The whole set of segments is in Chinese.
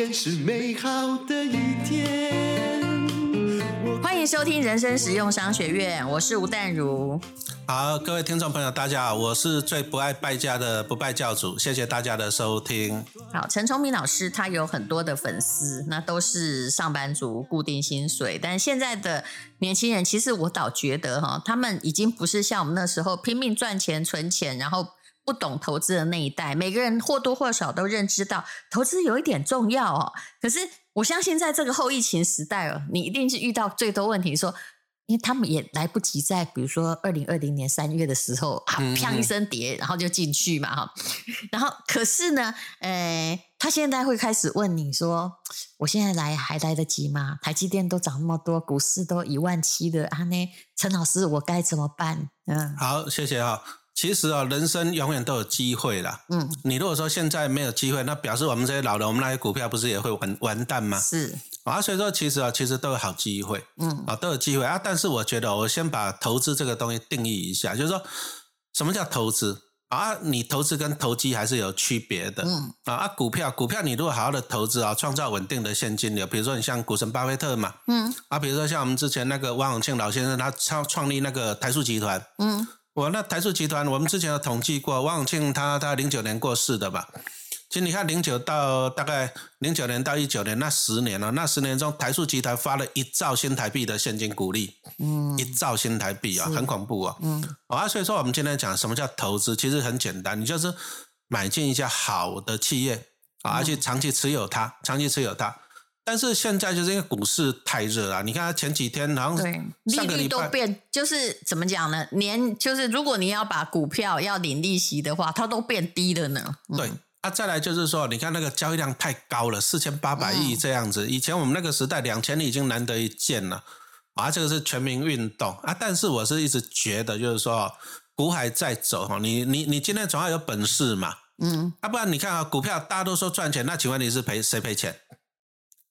天是美好的一天。欢迎收听人生实用商学院，我是吴淡如。好，各位听众朋友，大家好，我是最不爱败家的不败教主，谢谢大家的收听。好，陈崇明老师他有很多的粉丝，那都是上班族，固定薪水。但现在的年轻人，其实我倒觉得哈，他们已经不是像我们那时候拼命赚钱、存钱，然后不懂投资的那一代。每个人或多或少都认知到投资有一点重要哦。可是我相信，在这个后疫情时代哦，你一定是遇到最多问题说。因为他们也来不及在，比如说二零二零年三月的时候，啊，嗯砰一声跌，然后就进去嘛，哈。然后可是呢，呃，他现在会开始问你说，我现在来还来得及吗？台积电都涨那么多，股市都一万七的啊，呢，陈老师，我该怎么办？嗯好，谢谢哈、其实啊、人生永远都有机会啦。嗯，你如果说现在没有机会，那表示我们这些老人，我们那些股票不是也会完完蛋吗？是，啊，所以说其实啊，其实都有好机会嗯啊，都有机会啊。但是我觉得，我先把投资这个东西定义一下，就是说什么叫投资啊？你投资跟投机还是有区别的。嗯啊啊，股票股票你如果好好的投资啊，创造稳定的现金流，比如说你像股神巴菲特嘛，嗯啊，比如说像我们之前那个汪永庆老先生，他创创立那个台塑集团，嗯我那台塑集团，我们之前有统计过，汪永庆他他零九年过世的吧？其实你看零九到大概零九年到一九年那十年了、那十年中台塑集团发了一兆新台币的现金股利，嗯一兆新台币啊，是很恐怖啊！嗯啊，所以说我们今天讲什么叫投资，其实很简单，你就是买进一家好的企业啊，而且长期持有它，长期持有它。但是现在就是因为股市太热啊，你看它前几天好像，利率都变，就是怎么讲呢？年就是如果你要把股票要领利息的话，它都变低了呢。嗯对。啊，再来就是说，你看那个交易量太高了，四千八百亿这样子。以前我们那个时代两千亿已经难得一见了，啊，这个是全民运动啊。但是我是一直觉得，就是说股海在走哈，你你你今天总要有本事嘛，嗯，啊，不然你看啊，股票大家都说赚钱，那请问你是赔谁赔钱？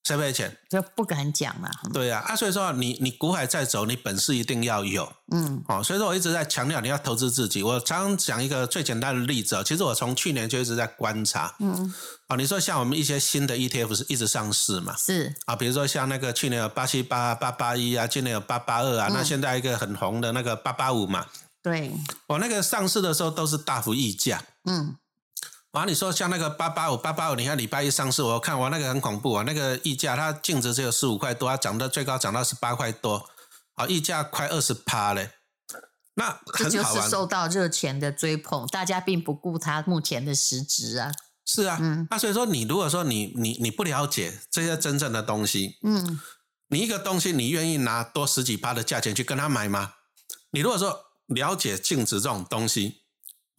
谁赔钱？就不敢讲了。对呀、啊，所以说你你股海在走，你本事一定要有嗯哦。所以说我一直在强调你要投资自己。我常常讲一个最简单的例子啊，其实我从去年就一直在观察嗯，哦。你说像我们一些新的 ETF 是一直上市嘛？是啊，比如说像那个去年有八七八、八八一啊，今年有八八二啊，那现在一个很红的那个八八五嘛，对，我、那个上市的时候都是大幅溢价。嗯啊，你说像那个八八五八八五，你看礼拜一上市，我看我那个很恐怖啊，那个溢价它净值只有十五块多，它涨到最高涨到十八块多，啊，溢价快二十趴嘞。那这就是受到热钱的追捧，大家并不顾它目前的实质啊。是啊，嗯那所以说你如果说你你你不了解这些真正的东西，嗯你一个东西你愿意拿多十几趴的价钱去跟他买吗？你如果说了解净值这种东西，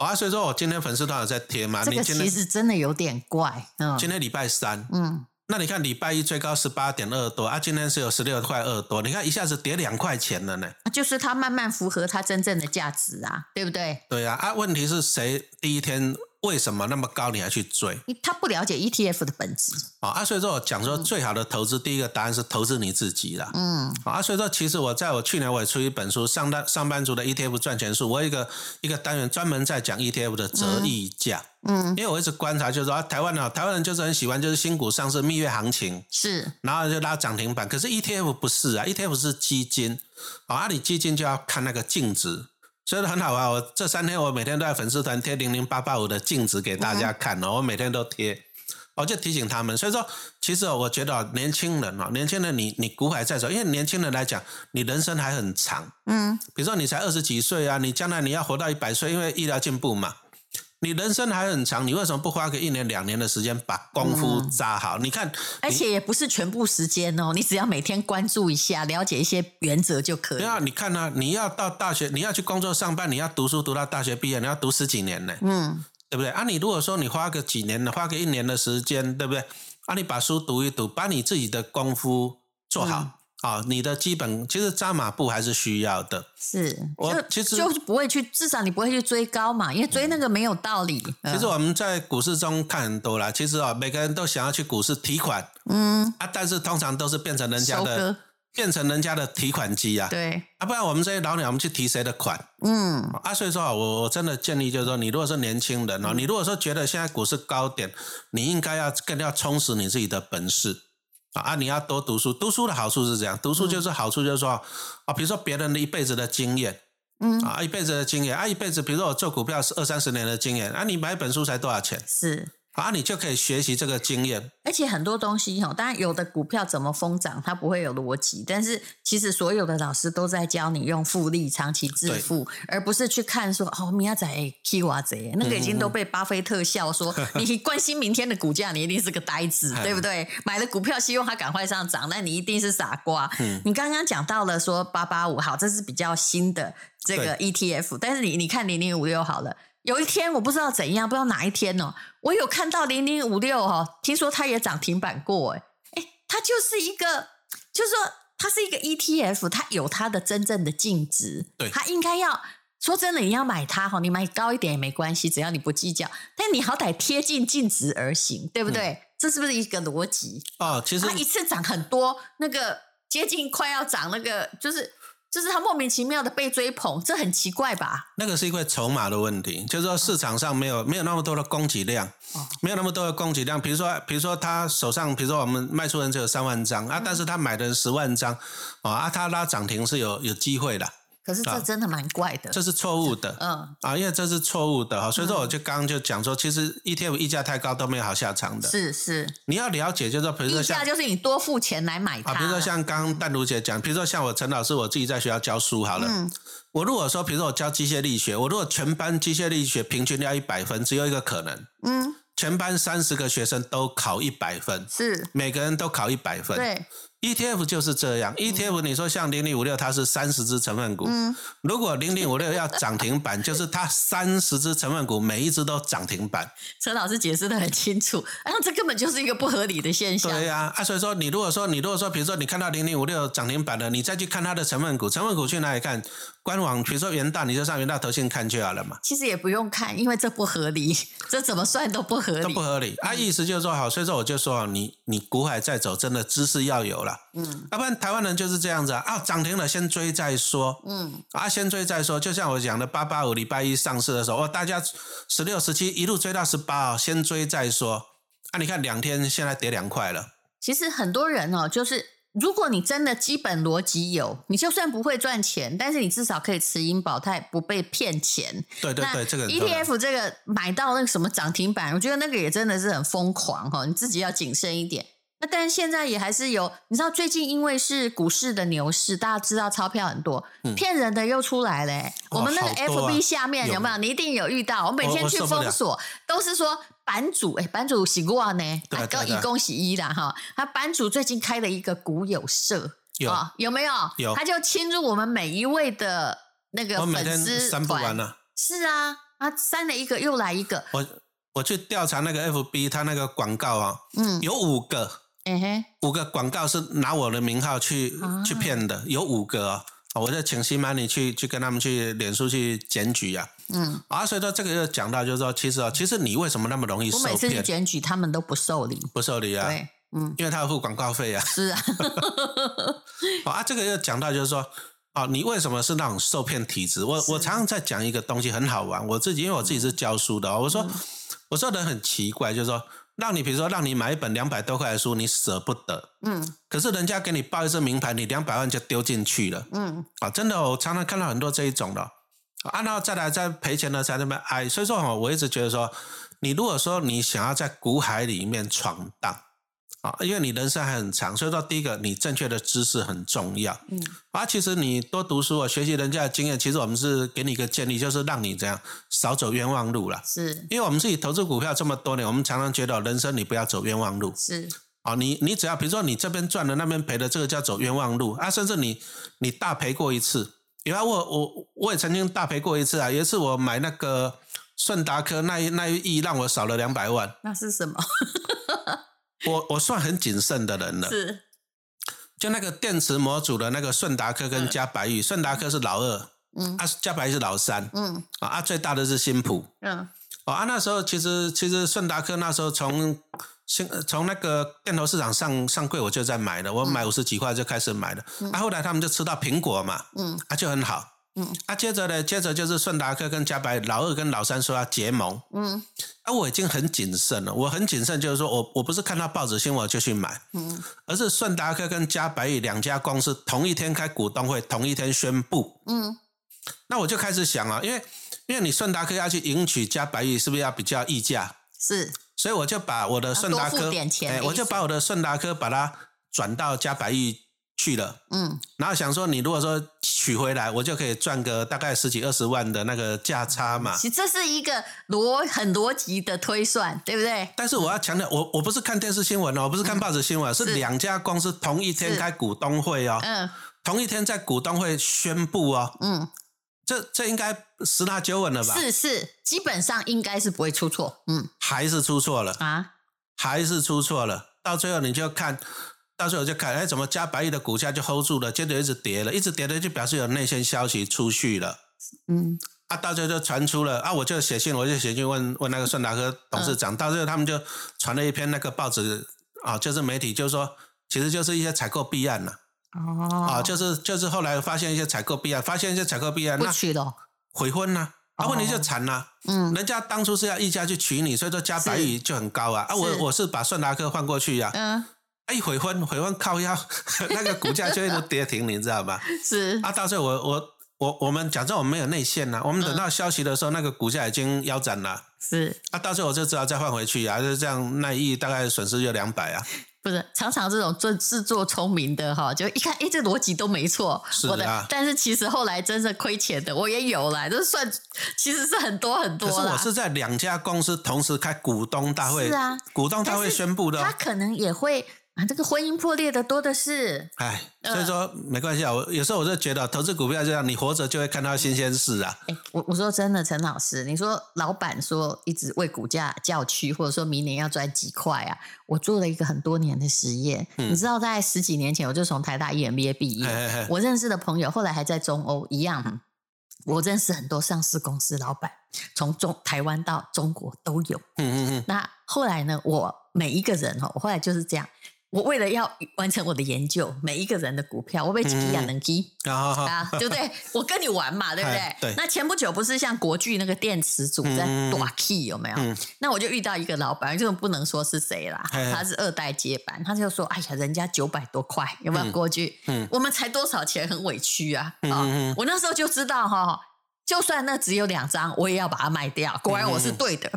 啊，所以说我今天粉丝团有在贴嘛，这个其你今天实真的有点怪。嗯今天礼拜三，嗯，那你看礼拜一最高十八点二多啊，今天是有十六块二多，你看一下子跌两块钱了呢。就是它慢慢符合它真正的价值啊，对不对？对啊，啊，问题是谁第一天为什么那么高你还去追你他不了解 ETF 的本质。啊？啊，所以说我讲说最好的投资，第一个答案是投资你自己啦。嗯啊，所以说其实我在我去年我也出一本书《上班上班族的 ETF 赚钱术》，我有一个一个单元专门在讲 ETF 的折溢价，嗯，因为我一直观察就是说、啊、台湾啊，台湾人就是很喜欢就是新股上市蜜月行情，是然后就拉涨停板。可是 ETF 不是啊，ETF 是基金，啊，你基金就要看那个净值，所以很好啊。我这三天我每天都在粉丝团贴零零八八五的镜子给大家看哦，我每天都贴。我就提醒他们，所以说，其实哦我觉得哦年轻人啊，年轻人你你骨海在走，因为年轻人来讲，你人生还很长，嗯比如说你才二十几岁啊，你将来你要活到一百岁，因为医疗进步嘛，你人生还很长，你为什么不花个一年两年的时间把功夫扎好？你看，而且也不是全部时间哦，你只要每天关注一下，了解一些原则就可以对。啊，你看呢、你要到大学，你要去工作上班，你要读书读到大学毕业，你要读十几年呢，嗯，对不对？啊，你如果说你花个几年，花个一年的时间，对不对？啊，你把书读一读，把你自己的功夫做好。嗯啊、你的基本其实扎马步还是需要的。是，我就其实就是不会去，至少你不会去追高嘛，因为追那个没有道理。其实我们在股市中看很多啦，其实啊、每个人都想要去股市提款嗯，啊，但是通常都是变成人家的割，变成人家的提款机啊，对，啊，不然我们这些老鸟，我们去提谁的款嗯，啊？所以说啊，我我真的建议就是说，你如果是年轻人哦，你如果说觉得现在股市高点，你应该要更要充实你自己的本事啊啊！你要多读书，读书的好处是这样，读书就是好处就是说啊，比如说别人的一辈子的经验。嗯啊，一辈子的经验啊，一辈子，比如说我做股票是二三十年的经验啊，你买一本书才多少钱是。啊？你就可以学习这个经验。而且很多东西哈，当然有的股票怎么疯涨，它不会有逻辑。但是其实所有的老师都在教你用复利长期致富，而不是去看说哦，明仔载 K 娃贼，那个已经都被巴菲特笑说，你关心明天的股价，你一定是个呆子，对不对？买了股票希望它赶快上涨，那你一定是傻瓜。你刚刚讲到了说八八五，好，这是比较新的这个 ETF，但是你你看零零五六好了。有一天我不知道怎样，不知道哪一天哦，我有看到零零五六哈，听说它也涨停板过，哎哎，它就是一个，就是说它是一个 ETF，它有它的真正的净值，对，它应该要说真的，你要买它哈，你买高一点也没关系，只要你不计较，但你好歹贴近净值而行，对不对？嗯、这是不是一个逻辑？啊，其实它一次涨很多，那个接近快要涨，那个就是。就是他莫名其妙的被追捧，这很奇怪吧？那个是因为筹码的问题，就是说市场上没有没有那么多的供给量，哦、没有那么多的供给量。比如说，比如说他手上，比如说我们卖出人只有三万张、嗯、啊，但是他买的十万张，哦啊，他拉涨停是有有机会的。可是这真的蛮怪的，这是错误的，嗯。啊，因为这是错误的哈，所以说我就刚刚就讲说，其实 ETF 溢价太高都没有好下场的，是是，你要了解，就是说，比如说溢价就是你多付钱来买它，啊，比如说像刚刚淡如姐讲，比如说像我陈老师，我自己在学校教书好了，嗯，我如果说，比如说我教机械力学，我如果全班机械力学平均要一百分，只有一个可能，嗯，全班三十个学生都考一百分，是，每个人都考一百分，对。ETF 就是这样，ETF 你说像零零五六，它是三十只成分股，嗯，如果零零五六要涨停板，就是它三十只成分股每一只都涨停板。陈老师解释的很清楚，啊，这根本就是一个不合理的现象。对呀、啊，啊，所以说你如果说你如果说，比如说你看到零零五六涨停板了，你再去看它的成分股，成分股去哪里看？官网，比如说元大，你就上元大投信看就好了嘛。其实也不用看，因为这不合理，这怎么算都不合理，都不合理。啊，意思就是说，好，所以说我就说，你你股海在走，真的知识要有了，嗯，要不然台湾人就是这样子啊，啊，涨停了先追再说，嗯，啊，先追再说。就像我讲的，八八五礼拜一上市的时候，哦，大家十六、十七一路追到十八，先追再说。啊，你看两天现在跌两块了。其实很多人哦，就是如果你真的基本逻辑有，你就算不会赚钱，但是你至少可以持盈保泰，不被骗钱。对对对，这个 ETF 这个买到那个什么涨停板，我觉得那个也真的是很疯狂哈，你自己要谨慎一点。那但是现在也还是有，你知道最近因为是股市的牛市，大家知道钞票很多，骗人的又出来了、欸。我们那个嗯好多啊 FB 下面有没有？你一定有遇到。我每天去我我受不了封锁，都是说版主哎，版主洗过呢，对对对啊以恭喜一啦哈。他版主最近开了一个股友社，有啊有没有？有他就侵入我们每一位的那个我每天粉丝删不完团。了。是啊，他删了一个又来一个，我我去调查那个 FB，它那个广告啊，嗯，有五个，五个广告是拿我的名号去、啊去骗的，有五个哦。我就请新 money 去去跟他们去脸书去检举啊。嗯，啊，所以说这个又讲到，就是说，其实哦，其实你为什么那么容易受骗我每次去？检举，他们都不受理。不受理啊？对，嗯，因为他要付广告费啊。是啊，好 啊，这个又讲到就是说，啊，你为什么是那种受骗体质？我我常常在讲一个东西很好玩，我自己因为我自己是教书的、哦，我说、嗯我说人很奇怪，就是说，让你比如说让你买一本两百多块的书，你舍不得，嗯可是人家给你报一次名牌，你两百万就丢进去了嗯，啊！真的哦，我常常看到很多这一种的啊，然后再来再赔钱的才那么哎。所以说哈，我一直觉得说，你如果说你想要在股海里面闯荡啊，因为你人生还很长，所以说第一个你正确的知识很重要。嗯，啊，其实你多读书啊，学习人家的经验，其实我们是给你一个建议，就是让你这样少走冤枉路了。是因为我们自己投资股票这么多年，我们常常觉得人生你不要走冤枉路。是，啊，你你只要比如说你这边赚了，那边赔了，这个叫走冤枉路啊。甚至你你大赔过一次，因为我我我也曾经大赔过一次啊。有一次我买那个顺达科那一那一亿，让我少了两百万。那是什么？我我算很谨慎的人了，是。就那个电池模组的那个顺达科跟嘉白玉，顺达科是老二，嗯。啊嘉白玉是老三，嗯。啊啊最大的是新普。嗯。哦啊，那时候其实其实顺达科那时候从新呃从那个电头市场上上柜我就在买了，我买五十几块就开始买了。啊，后来他们就吃到苹果嘛，嗯。啊就很好。嗯，啊，接着呢，接着就是顺达科跟加百老二跟老三说要结盟，嗯。啊，我已经很谨慎了，我很谨慎，就是说我我不是看到报纸新闻我就去买，嗯。而是顺达科跟加百亿两家公司同一天开股东会，同一天宣布，嗯。那我就开始想了，因为因为你顺达科要去迎娶加百亿，是不是要比较溢价？是。所以我就把我的顺达科，付点钱的意思。我就把我的顺达科把它转到加百亿去了。嗯然后想说，你如果说取回来，我就可以赚个大概十几二十万的那个价差嘛。其实这是一个逻很逻辑的推算，对不对？但是我要强调，我我不是看电视新闻哦，我不是看报纸新闻，是是两家公司同一天是开股东会哦，嗯同一天在股东会宣布哦，嗯，这这应该十拿九稳了吧？是是，基本上应该是不会出错。嗯还是出错了，啊，还是出错了。到最后你就看，到最后就看，哎，怎么加百亿的股价就 hold 住了，接着一直跌了，一直跌了，就表示有内线消息出去了。嗯。啊，到最后就传出了啊，我就写信，我就写信问问那个顺达科董事长，到最后他们就传了一篇那个报纸啊，就是媒体，就是说，其实就是一些采购弊案了哦。啊，就是就是后来发现一些采购弊案，发现一些采购弊案，那不娶了。悔婚呢、啊，问题就惨了、嗯。人家当初是要溢价去娶你，所以说加百亿就很高啊，啊，我是。我是把顺达科换过去呀、啊，嗯，啊，一悔婚悔婚靠腰，那个股价就一直跌停，你知道吗？是啊，到最后我我我我们假设我们没有内线呐、我们等到消息的时候，那个股价已经腰斩了。是，啊，到最后我就只好再换回去啊，就是这样，那一亿大概损失就两百啊。不是常常这种做自作聪明的哈，就一看，哎，这逻辑都没错，是啊的，但是其实后来真正亏钱的我也有啦，这算其实是很多很多啦。可是我是在两家公司同时开股东大会，是啊股东大会宣布的、哦。他可能也会啊，这个婚姻破裂的多的是。哎，嗯所以说没关系啊。我有时候我就觉得投资股票这样，你活着就会看到新鲜事啊。哎，我我说真的，陈老师，你说老板说一直为股价叫屈，或者说明年要赚几块啊？我做了一个很多年的实验，你知道，在十几年前我就从台大 EMBA 毕业，我认识的朋友后来还在中欧一样。我认识很多上市公司老板，从中台湾到中国都有。嗯嗯嗯，那后来呢，我每一个人哦，我后来就是这样。我为了要完成我的研究，每一个人的股票，我被几嗯两能基好好好，啊，对不对？我跟你玩嘛，对不对哎？对那前不久不是像国巨那个电池组在嗯短 key 有没有？嗯那我就遇到一个老板，这种不能说是谁啦，他是二代接班，他就说：“哎呀，人家九百多块，有没有嗯国巨？嗯我们才多少钱，很委屈啊！”嗯啊我那时候就知道哈，就算那只有两张，我也要把它卖掉。果然我是对的。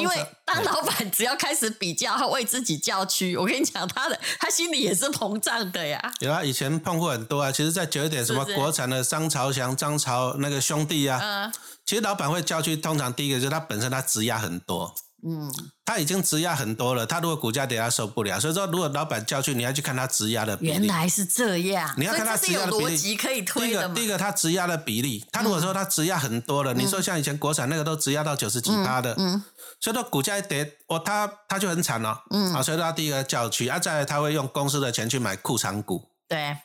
因为当老板只要开始比较，他为自己叫屈，我跟你讲，他的他心里也是膨胀的呀。有啊，以前碰过很多啊。其实，在久一点，什么国产的张朝祥、张朝那个兄弟啊，嗯其实老板会叫屈，通常第一个就是他本身他职压很多，嗯，他已经质押很多了，他如果股价跌，他受不了。所以说，如果老板叫去，你要去看他质押的比例。原来是这样，你要看他质押的比例。逻辑可以第推的嘛。一个，第一。个，他质押的比例，他如果说他质押很多了，你说像以前国产那个都质押到九十几趴的，嗯所以说股价一跌，哦，他他就很惨了，嗯。啊，所以他第一个叫去，啊，再来他会用公司的钱去买库藏股，对，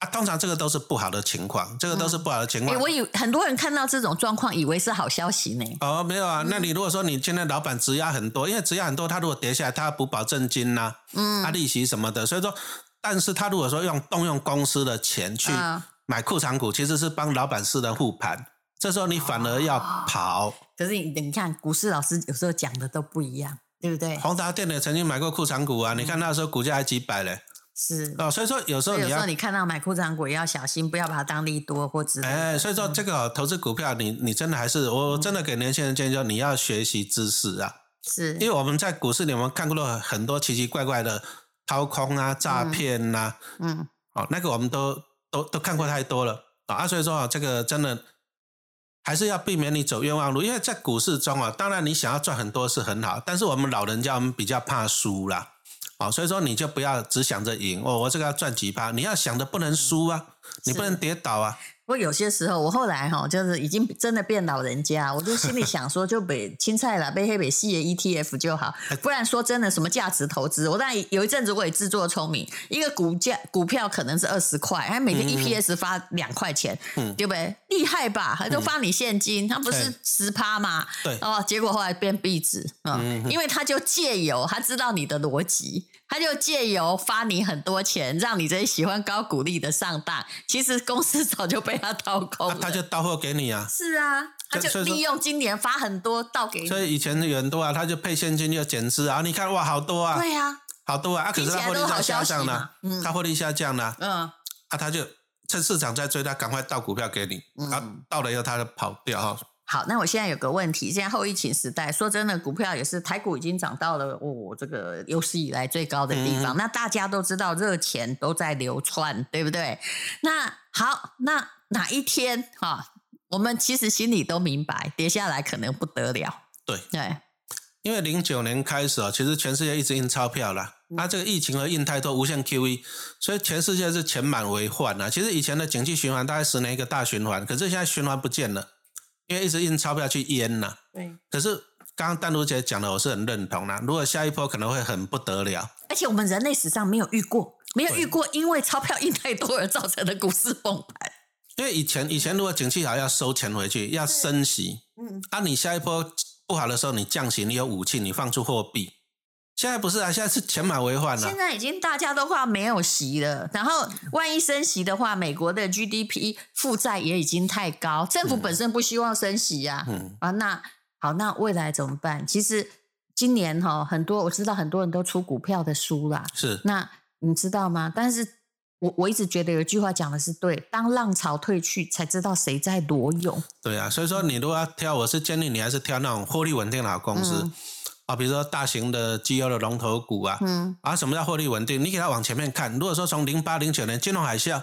啊，通常这个都是不好的情况，这个都是不好的情哎、况。我以很多人看到这种状况，以为是好消息呢。哦，没有啊，那你如果说你现在老板质押很多，因为质押很多，他如果跌下来，他要补保证金呐、嗯啊，利息什么的，所以说，但是他如果说用动用公司的钱去嗯买库藏股，其实是帮老板私人护盘，这时候你反而要跑。可是你你看，股市老师有时候讲的都不一样，对不对？宏达电也曾经买过库藏股啊，你看那时候股价还几百嘞，是。哦，所以说有时候你要有时候。你看到买库藏股也要小心，不要把它当利多或之类的。哎，所以说这个哦投资股票你，你真的还是我真的给年轻人建议，说你要学习知识啊，是因为我们在股市里我们看过了很多奇奇怪怪的掏空啊、诈骗呐、嗯哦，那个我们都都都看过太多了啊，啊所以说啊，这个真的还是要避免你走冤枉路，因为在股市中啊，当然你想要赚很多是很好，但是我们老人家我们比较怕输啦，啊、所以说你就不要只想着赢哦，我这个要赚几趴，你要想的不能输啊，你不能跌倒啊，不过有些时候，我后来哈，就是已经真的变老人家，我就心里想说，就北 青菜啦，被黑北系的 ETF 就好，不然说真的，什么价值投资，我当然有一阵子我也自作聪明，一个股价股票可能是二十块，还每天 EPS 发两块钱，对不对？厉害吧？还都发你现金，它不是对十趴吗？对哦，结果后来变壁纸嗯，因为他就借由他知道你的逻辑。他就借由发你很多钱，让你这些喜欢高股利的上当。其实公司早就被他掏空了。啊他就到货给你啊。是啊，他就利用今年发很多倒给你。所以以前有很多啊，他就配现金就减资啊，你看哇，好多啊，对啊，好多啊，啊，可是他获利下降了，嗯他获利下降了，嗯，啊，他就趁市场在追，他赶快倒股票给你，嗯啊，倒了以后他就跑掉哈。好，那我现在有个问题，现在后疫情时代，说真的，股票也是台股已经涨到了哦这个有史以来最高的地方。那大家都知道热钱都在流窜，对不对？那好，那哪一天哈、我们其实心里都明白，跌下来可能不得了。对，对，因为零九年开始啊，其实全世界一直印钞票啦，嗯那、这个疫情和印太多无限 QE，所以全世界是钱满为患啊。其实以前的经济循环大概十年一个大循环，可是现在循环不见了，因为一直印钞票去淹了。对，可是刚刚丹如姐讲的，我是很认同啦。如果下一波可能会很不得了，而且我们人类史上没有遇过，没有遇过因为钞票印太多而造成的股市崩盘。因为以前以前如果景气好要收钱回去，要升息，嗯，啊，你下一波不好的时候你降息，你有武器，你放出货币。现在不是啊，现在是钱满为患了、现在已经大家都快没有息了，然后万一升息的话，美国的 GDP 负债也已经太高，政府本身不希望升息呀、嗯啊。那好，那未来怎么办？其实今年哈、很多我知道很多人都出股票的书啦，是那你知道吗？但是我我一直觉得有一句话讲的是对，当浪潮退去，才知道谁在裸泳。对啊，所以说你如果要挑，我是建议你还是挑那种获利稳定的好公司、嗯啊，比如说大型的绩优的龙头股啊。嗯啊，什么叫获利稳定？你给它往前面看。如果说从零八零九年金融海啸，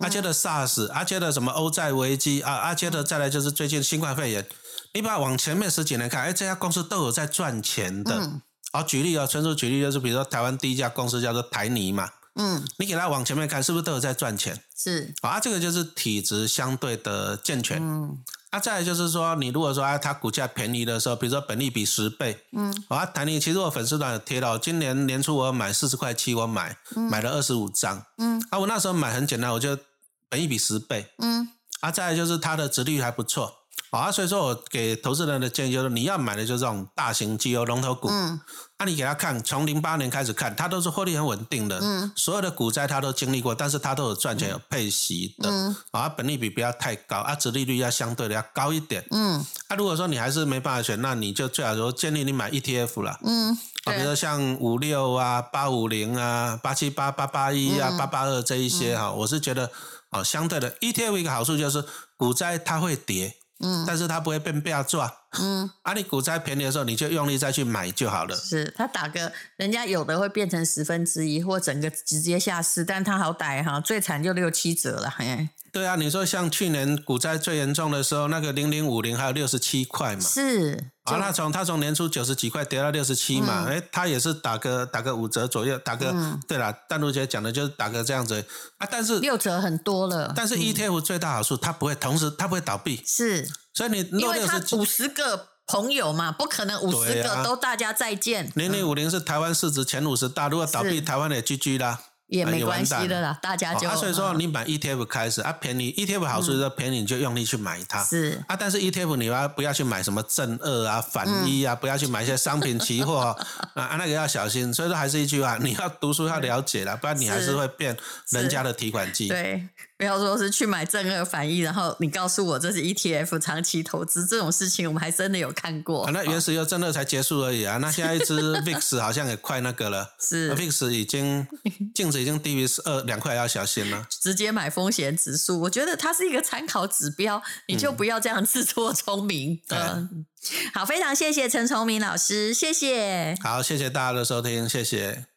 啊，接着 SARS，啊，接着什么欧债危机啊，啊，接着再来就是最近新冠肺炎，你把它往前面十几年看，哎，这家公司都有在赚钱的。嗯好，举例哦，纯属举例就是，比如说台湾第一家公司叫做台泥嘛，嗯，你给他往前面看，是不是都有在赚钱？是。啊，这个就是体质相对的健全。嗯。啊，再来就是说，你如果说啊，它股价便宜的时候，比如说本利比十倍，嗯。啊，台泥其实我粉丝团有贴到，今年年初我买四十块七，我买买了二十五张，嗯。啊，我那时候买很简单，我就本利比十倍，嗯。啊，再来就是它的值率还不错，啊，所以说我给投资人的建议就是，你要买的就是这种大型绩优龙头股，嗯。那、你给他看，从零八年开始看，它都是获利很稳定的，嗯。所有的股灾它都经历过，但是它都有赚钱、有配息的，嗯。啊，本利比不要太高，啊，值利率要相对的要高一点。嗯。啊，如果说你还是没办法选，那你就最好说建议你买 ETF 了，嗯，啊，比如说像五六啊、八五零啊、八七八、八八一嗯啊、八八二这一些哈、我是觉得啊，相对的 ETF 一个好处就是股灾它会跌，嗯但是它不会被变抓。嗯，啊，你股灾便宜的时候，你就用力再去买就好了。是他打个人家有的会变成十分之一，或整个直接下市，但他好歹哈最惨就六七折了，哎，对啊，你说像去年股灾最严重的时候，那个零零五零还有六十七块嘛，是啊，那从它从年初九十几块跌到六十七嘛，哎、他也是打个打个五折左右，打个、嗯。对啦，淡如姐讲的就是打个这样子。啊，但是六折很多了，但是 ETF 最大好处，它不会同时它不会倒闭，是。所以你因为落六十他五十个朋友嘛，不可能五十个都大家再见，零零五零是台湾市值前五十大，如果倒闭，台湾也 GG 啦。啊也没关系的啦，大家就、啊，所以说嗯你买 ETF 开始啊，便宜 ETF 好处就是便宜，你就用力去买它。是啊，但是 ETF 你要不要去买什么正二啊、反一嗯啊？不要去买一些商品期货 啊，啊，那个要小心。所以说还是一句话，你要读书要了解了，不然你还是是会变人家的提款机。对，不要说是去买正二反一，然后你告诉我这是 ETF 长期投资这种事情，我们还真的有看过。啊，那原石油正二才结束而已啊，那现在一只 VIX 好像也快那个了。是 VIX 已经 净值已经低于二两块，要小心了。直接买风险指数，我觉得它是一个参考指标，你就不要这样自作聪明。好，非常谢谢陈崇明老师，谢谢。好，谢谢大家的收听，谢谢。